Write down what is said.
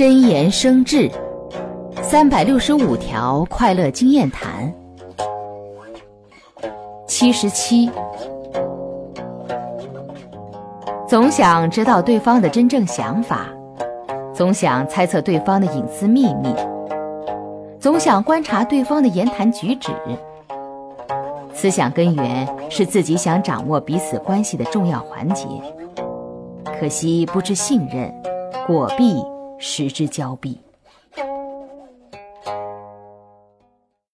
真言生智，三百六十五条快乐经验谈。七十七，总想知道对方的真正想法，总想猜测对方的隐私秘密，总想观察对方的言谈举止。思想根源是自己想掌握彼此关系的重要环节，可惜不知信任，果必失之交臂。